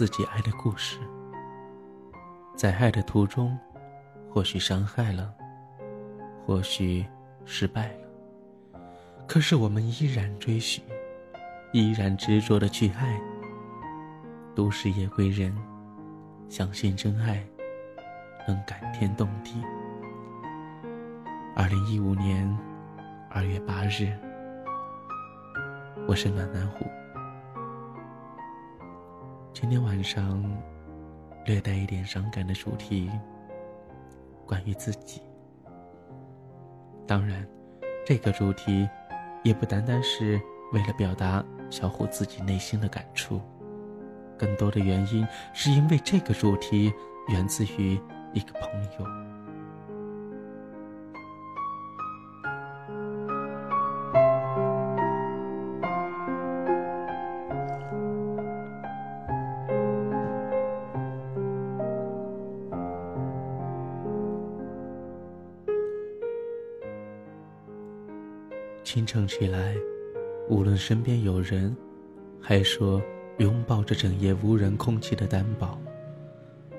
自己爱的故事，在爱的途中，或许伤害了，或许失败了，可是我们依然追寻，依然执着的去爱。都市夜归人，相信真爱能感天动地。二零一五年二月八日，我是暖男虎。今天晚上略带一点伤感的主题，关于自己。当然，这个主题也不单单是为了表达小虎自己内心的感触，更多的原因是因为这个主题源自于一个朋友。清晨起来，无论身边有人，还说拥抱着整夜无人空气的担保，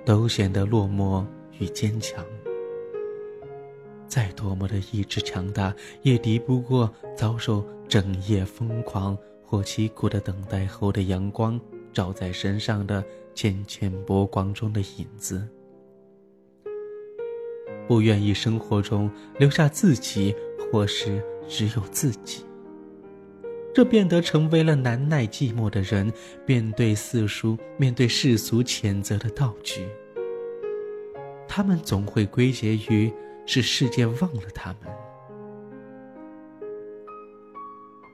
都显得落寞与坚强。再多么的意志强大，也敌不过遭受整夜疯狂或凄苦的等待后的阳光照在身上的浅浅波光中的影子。不愿意生活中留下自己，或是。只有自己，这变得成为了难耐寂寞的人面对四书、面对世俗谴责的道具。他们总会归结于是世界忘了他们。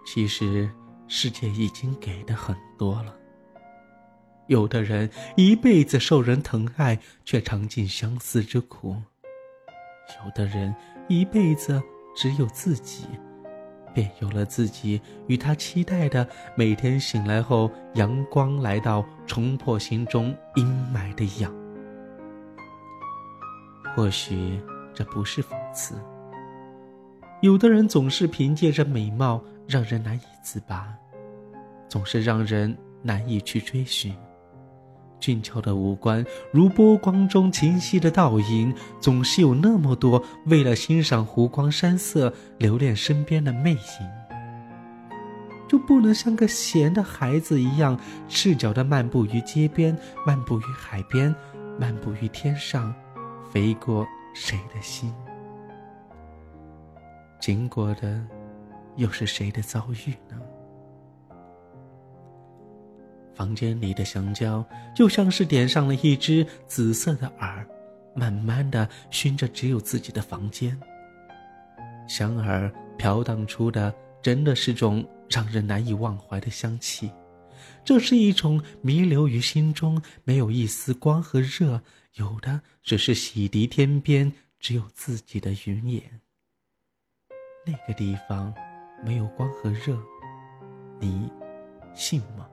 其实，世界已经给的很多了。有的人一辈子受人疼爱，却尝尽相思之苦；有的人一辈子只有自己。便有了自己与他期待的每天醒来后，阳光来到，冲破心中阴霾的痒。或许这不是讽刺。有的人总是凭借着美貌让人难以自拔，总是让人难以去追寻。俊俏的五官，如波光中清晰的倒影，总是有那么多为了欣赏湖光山色，留恋身边的魅影。就不能像个闲的孩子一样，赤脚的漫步于街边，漫步于海边，漫步于天上，飞过谁的心？经过的，又是谁的遭遇呢？房间里的香蕉就像是点上了一只紫色的饵，慢慢的熏着只有自己的房间。香儿飘荡出的真的是种让人难以忘怀的香气，这是一种弥留于心中，没有一丝光和热，有的只是洗涤天边只有自己的云烟。那个地方没有光和热，你信吗？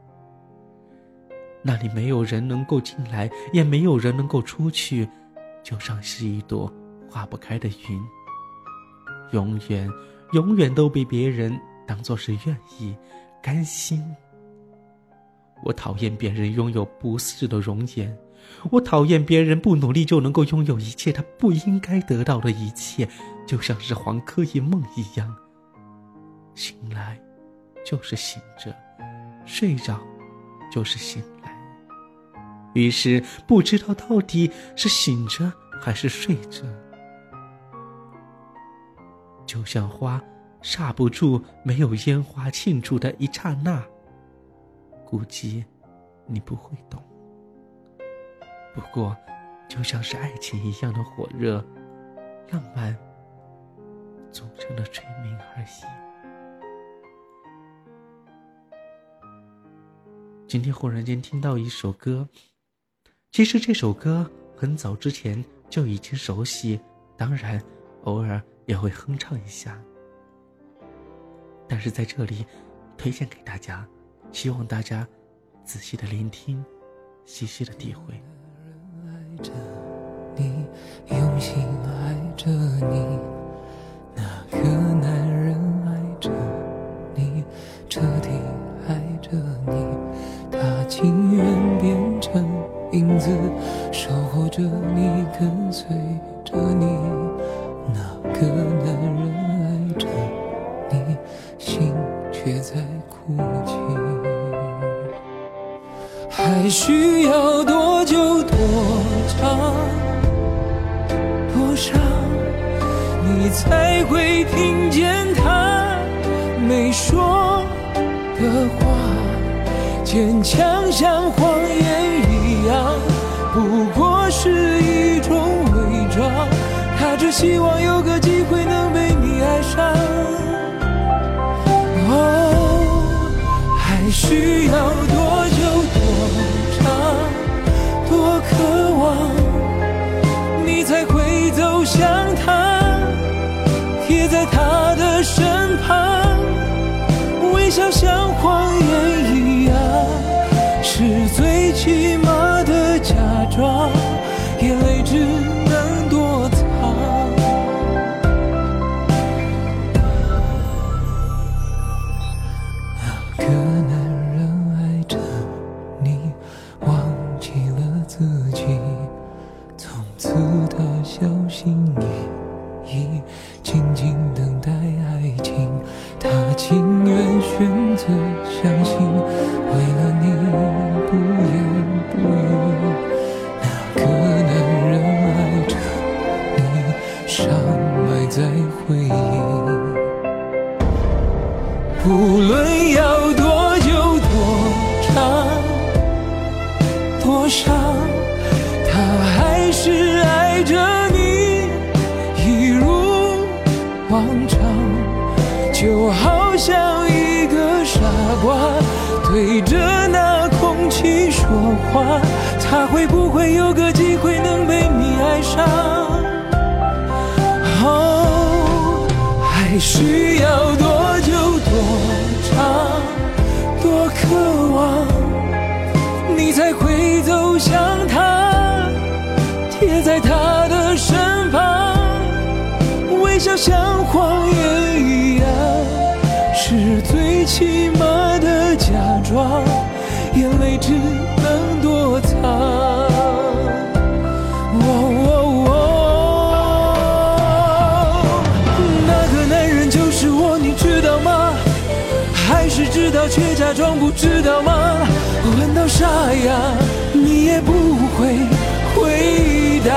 那里没有人能够进来，也没有人能够出去，就像是一朵化不开的云，永远、永远都被别人当作是愿意、甘心。我讨厌别人拥有不似的容颜，我讨厌别人不努力就能够拥有一切他不应该得到的一切，就像是黄柯一梦一样。醒来，就是醒着；睡着，就是醒。于是不知道到底是醒着还是睡着，就像花刹不住没有烟花庆祝的一刹那。估计你不会懂。不过，就像是爱情一样的火热、浪漫，组成的催眠而已。今天忽然间听到一首歌。其实这首歌很早之前就已经熟悉，当然偶尔也会哼唱一下。但是在这里推荐给大家，希望大家仔细的聆听，细细的体会。爱着你，用心爱着你，子，守候着你，跟随着你。那个男人爱着你，心却在哭泣。还需要多久多长多少，你才会听见他没说的话？坚强像谎言一样，不过是一种伪装。他只希望有个机会能被你爱上。哦，还需要多久多长多渴望，你才会走向他，贴在他的身旁，微笑像谎装眼泪只能躲藏。那个男人爱着你，忘记了自己。从此，他小心翼翼，静静等待爱情。他情愿选择相信，为了你。要多久多长多伤，他还是爱着你，一如往常。就好像一个傻瓜对着那空气说话，他会不会有个机会能被你爱上？哦，还需要多渴望，你才会走向他，贴在他的身旁，微笑像谎言一样，是最起码的假装，眼泪只知道却假装不知道吗？问到沙哑，你也不会回答。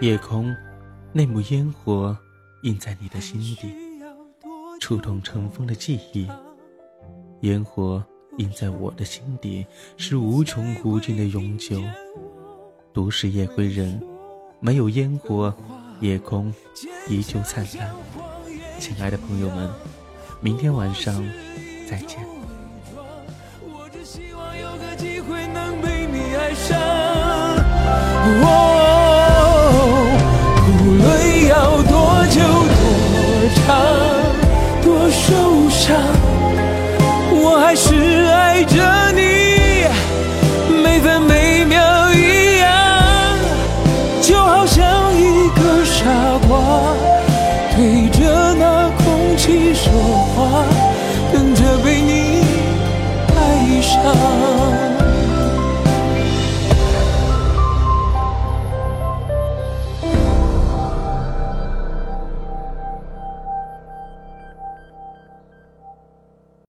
夜空，那幕烟火印在你的心底，触动尘封的记忆。烟火印在我的心底，是无穷无尽的永久。都是夜归人，没有烟火，夜空依旧灿烂。亲爱的朋友们，明天晚上再见。我只希望有个机会能被你爱上。